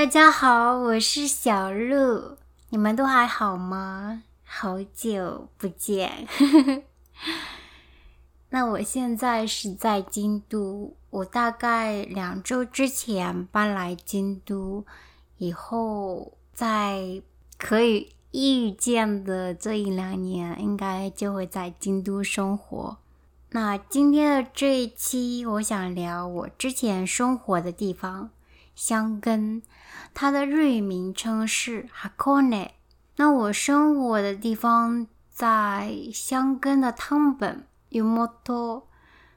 大家好，我是小鹿，你们都还好吗？好久不见。那我现在是在京都，我大概两周之前搬来京都，以后在可以预见的这一两年，应该就会在京都生活。那今天的这一期，我想聊我之前生活的地方香根，它的日语名称是 Hakone。那我生活的地方在香根的汤本。Umoto，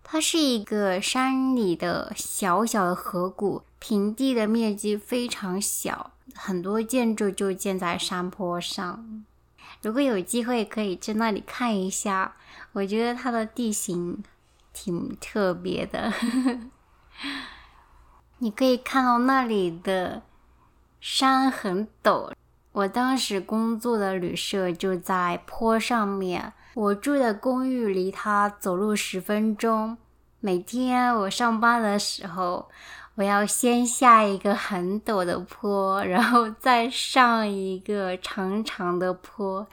它是一个山里的小小的河谷，平地的面积非常小，很多建筑就建在山坡上。如果有机会可以去那里看一下，我觉得它的地形挺特别的。呵呵你可以看到那里的山很陡，我当时工作的旅社就在坡上面。我住的公寓离它走路十分钟。每天我上班的时候，我要先下一个很陡的坡，然后再上一个长长的坡，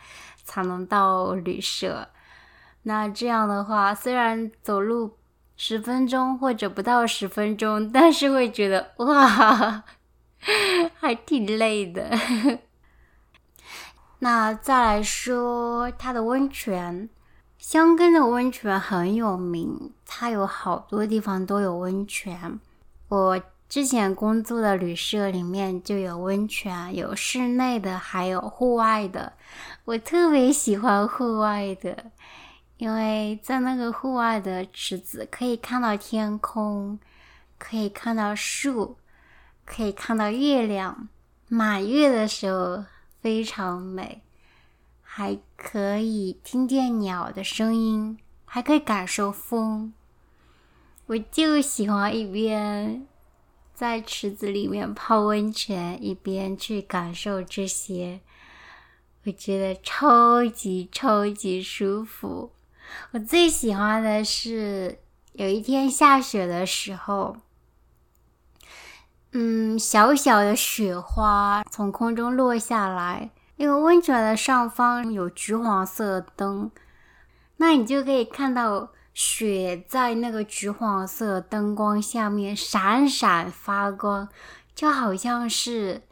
才能到旅社。那这样的话，虽然走路十分钟或者不到十分钟，但是会觉得哇，还挺累的。那再来说它的温泉，香根的温泉很有名，它有好多地方都有温泉。我之前工作的旅社里面就有温泉，有室内的，还有户外的。我特别喜欢户外的，因为在那个户外的池子可以看到天空，可以看到树，可以看到月亮。满月的时候。非常美，还可以听见鸟的声音，还可以感受风。我就喜欢一边在池子里面泡温泉，一边去感受这些，我觉得超级超级舒服。我最喜欢的是有一天下雪的时候。嗯，小小的雪花从空中落下来，因为温泉的上方有橘黄色灯，那你就可以看到雪在那个橘黄色灯光下面闪闪发光，就好像是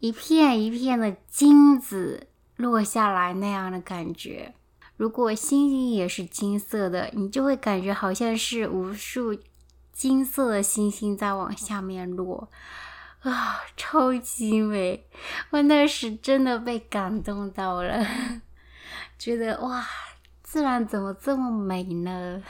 一片一片的金子落下来那样的感觉。如果星星也是金色的，你就会感觉好像是无数。金色的星星在往下面落，啊，超级美！我那时真的被感动到了，觉得哇，自然怎么这么美呢？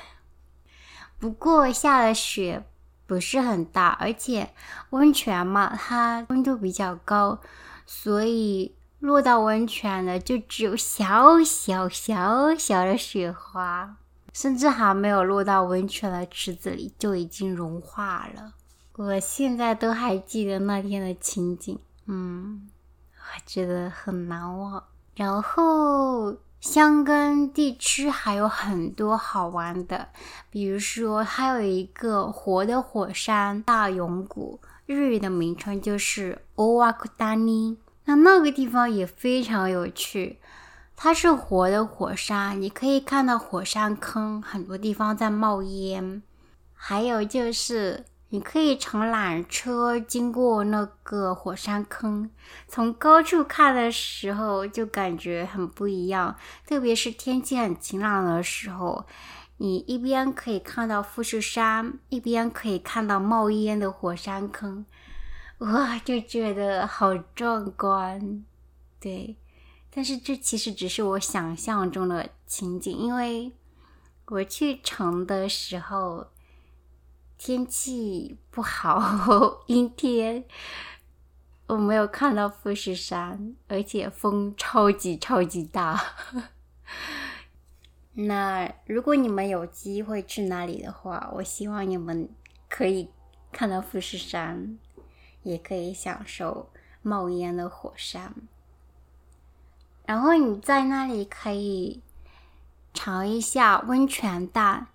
不过下的雪不是很大，而且温泉嘛，它温度比较高，所以落到温泉的就只有小小小小的雪花。甚至还没有落到温泉的池子里，就已经融化了。我现在都还记得那天的情景，嗯，我觉得很难忘。然后香根地区还有很多好玩的，比如说还有一个活的火山大永谷，日语的名称就是 Owakudani。那那个地方也非常有趣。它是活的火山，你可以看到火山坑，很多地方在冒烟。还有就是，你可以乘缆车经过那个火山坑，从高处看的时候就感觉很不一样。特别是天气很晴朗的时候，你一边可以看到富士山，一边可以看到冒烟的火山坑，哇，就觉得好壮观。对。但是这其实只是我想象中的情景，因为我去城的时候天气不好，阴天，我没有看到富士山，而且风超级超级大。那如果你们有机会去那里的话，我希望你们可以看到富士山，也可以享受冒烟的火山。然后你在那里可以尝一下温泉蛋，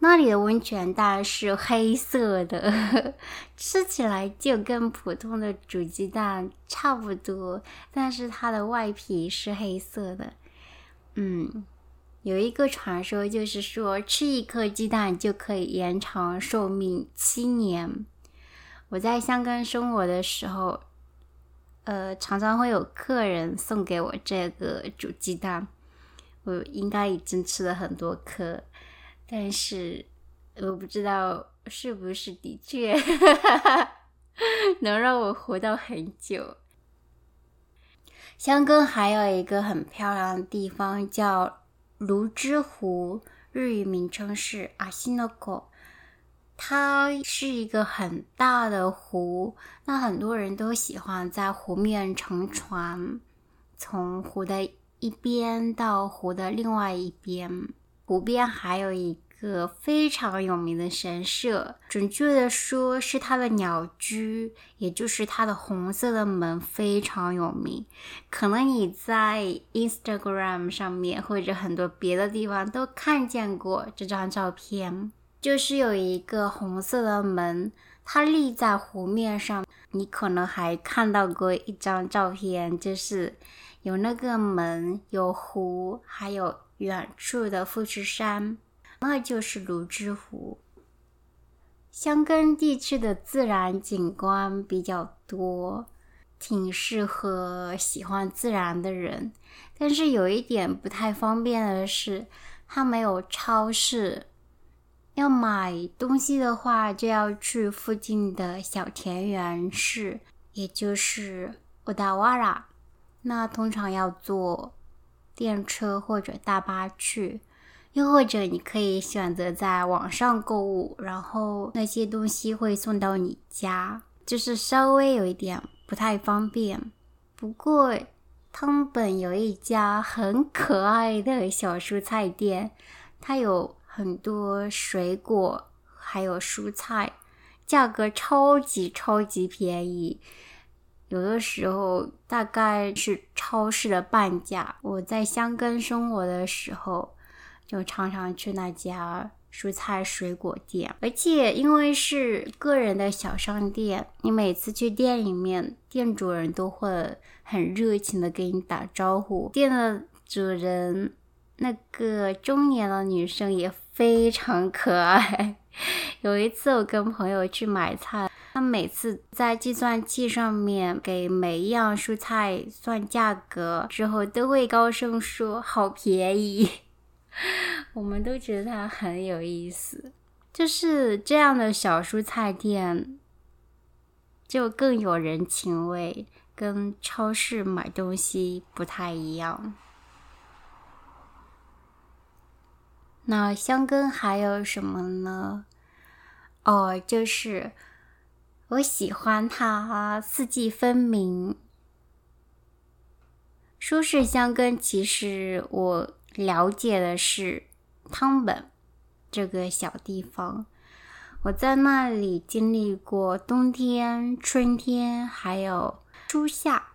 那里的温泉蛋是黑色的，吃起来就跟普通的煮鸡蛋差不多，但是它的外皮是黑色的。嗯，有一个传说就是说，吃一颗鸡蛋就可以延长寿命七年。我在香港生活的时候，呃，常常会有客人送给我这个煮鸡蛋，我应该已经吃了很多颗，但是我不知道是不是的确 能让我活到很久。香根还有一个很漂亮的地方叫泸沽湖，日语名称是阿西诺口。它是一个很大的湖，那很多人都喜欢在湖面乘船，从湖的一边到湖的另外一边。湖边还有一。个非常有名的神社，准确的说是它的鸟居，也就是它的红色的门非常有名。可能你在 Instagram 上面或者很多别的地方都看见过这张照片，就是有一个红色的门，它立在湖面上。你可能还看到过一张照片，就是有那个门、有湖，还有远处的富士山。那就是泸沽湖。香根地区的自然景观比较多，挺适合喜欢自然的人。但是有一点不太方便的是，它没有超市。要买东西的话，就要去附近的小田园市，也就是乌达瓦拉。那通常要坐电车或者大巴去。又或者你可以选择在网上购物，然后那些东西会送到你家，就是稍微有一点不太方便。不过汤本有一家很可爱的小蔬菜店，它有很多水果还有蔬菜，价格超级超级便宜，有的时候大概是超市的半价。我在香根生活的时候。就常常去那家蔬菜水果店，而且因为是个人的小商店，你每次去店里面，店主人都会很热情的给你打招呼。店的主人那个中年的女生也非常可爱。有一次我跟朋友去买菜，她每次在计算器上面给每一样蔬菜算价格之后，都会高声说：“好便宜。”我们都觉得它很有意思，就是这样的小蔬菜店，就更有人情味，跟超市买东西不太一样。那香根还有什么呢？哦，就是我喜欢它四季分明。舒适香根，其实我。了解的是汤本这个小地方，我在那里经历过冬天、春天，还有初夏。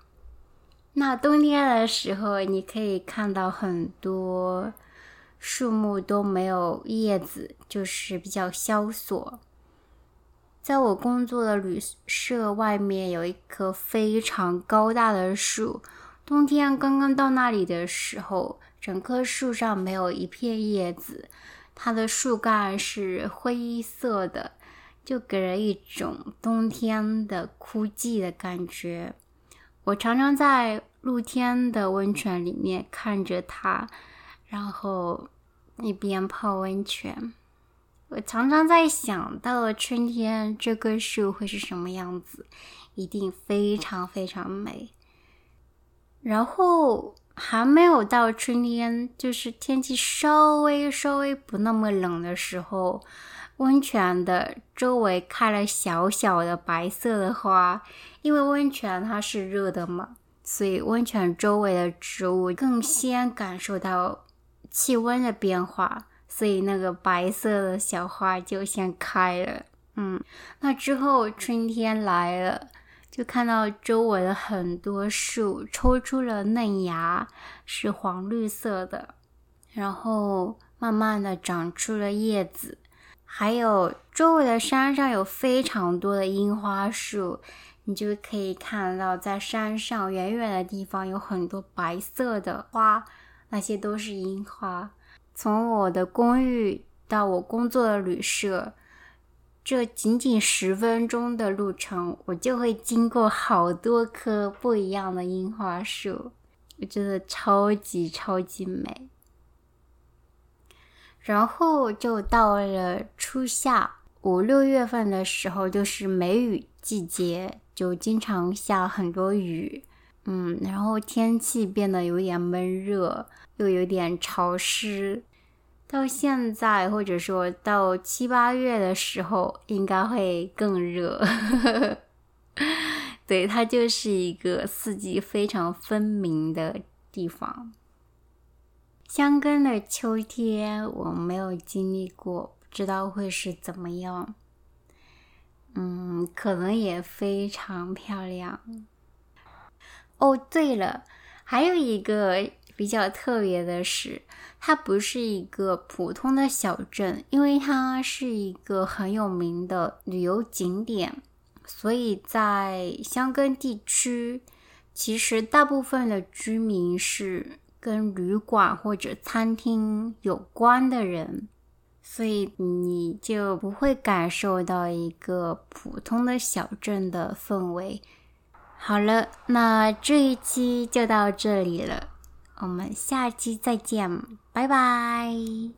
那冬天的时候，你可以看到很多树木都没有叶子，就是比较萧索。在我工作的旅社外面有一棵非常高大的树，冬天刚刚到那里的时候。整棵树上没有一片叶子，它的树干是灰色的，就给人一种冬天的枯寂的感觉。我常常在露天的温泉里面看着它，然后一边泡温泉。我常常在想到了春天这棵树会是什么样子，一定非常非常美。然后。还没有到春天，就是天气稍微稍微不那么冷的时候，温泉的周围开了小小的白色的花。因为温泉它是热的嘛，所以温泉周围的植物更先感受到气温的变化，所以那个白色的小花就先开了。嗯，那之后春天来了。就看到周围的很多树抽出了嫩芽，是黄绿色的，然后慢慢的长出了叶子，还有周围的山上有非常多的樱花树，你就可以看到在山上远远的地方有很多白色的花，那些都是樱花。从我的公寓到我工作的旅社，这仅仅十分钟的路程，我就会经过好多棵不一样的樱花树，我觉得超级超级美。然后就到了初夏五六月份的时候，就是梅雨季节，就经常下很多雨，嗯，然后天气变得有点闷热，又有点潮湿。到现在，或者说到七八月的时候，应该会更热。对，它就是一个四季非常分明的地方。香根的秋天我没有经历过，不知道会是怎么样。嗯，可能也非常漂亮。哦，对了，还有一个比较特别的是，它不是一个普通的小镇，因为它是一个很有名的旅游景点，所以在香根地区，其实大部分的居民是。跟旅馆或者餐厅有关的人，所以你就不会感受到一个普通的小镇的氛围。好了，那这一期就到这里了，我们下期再见，拜拜。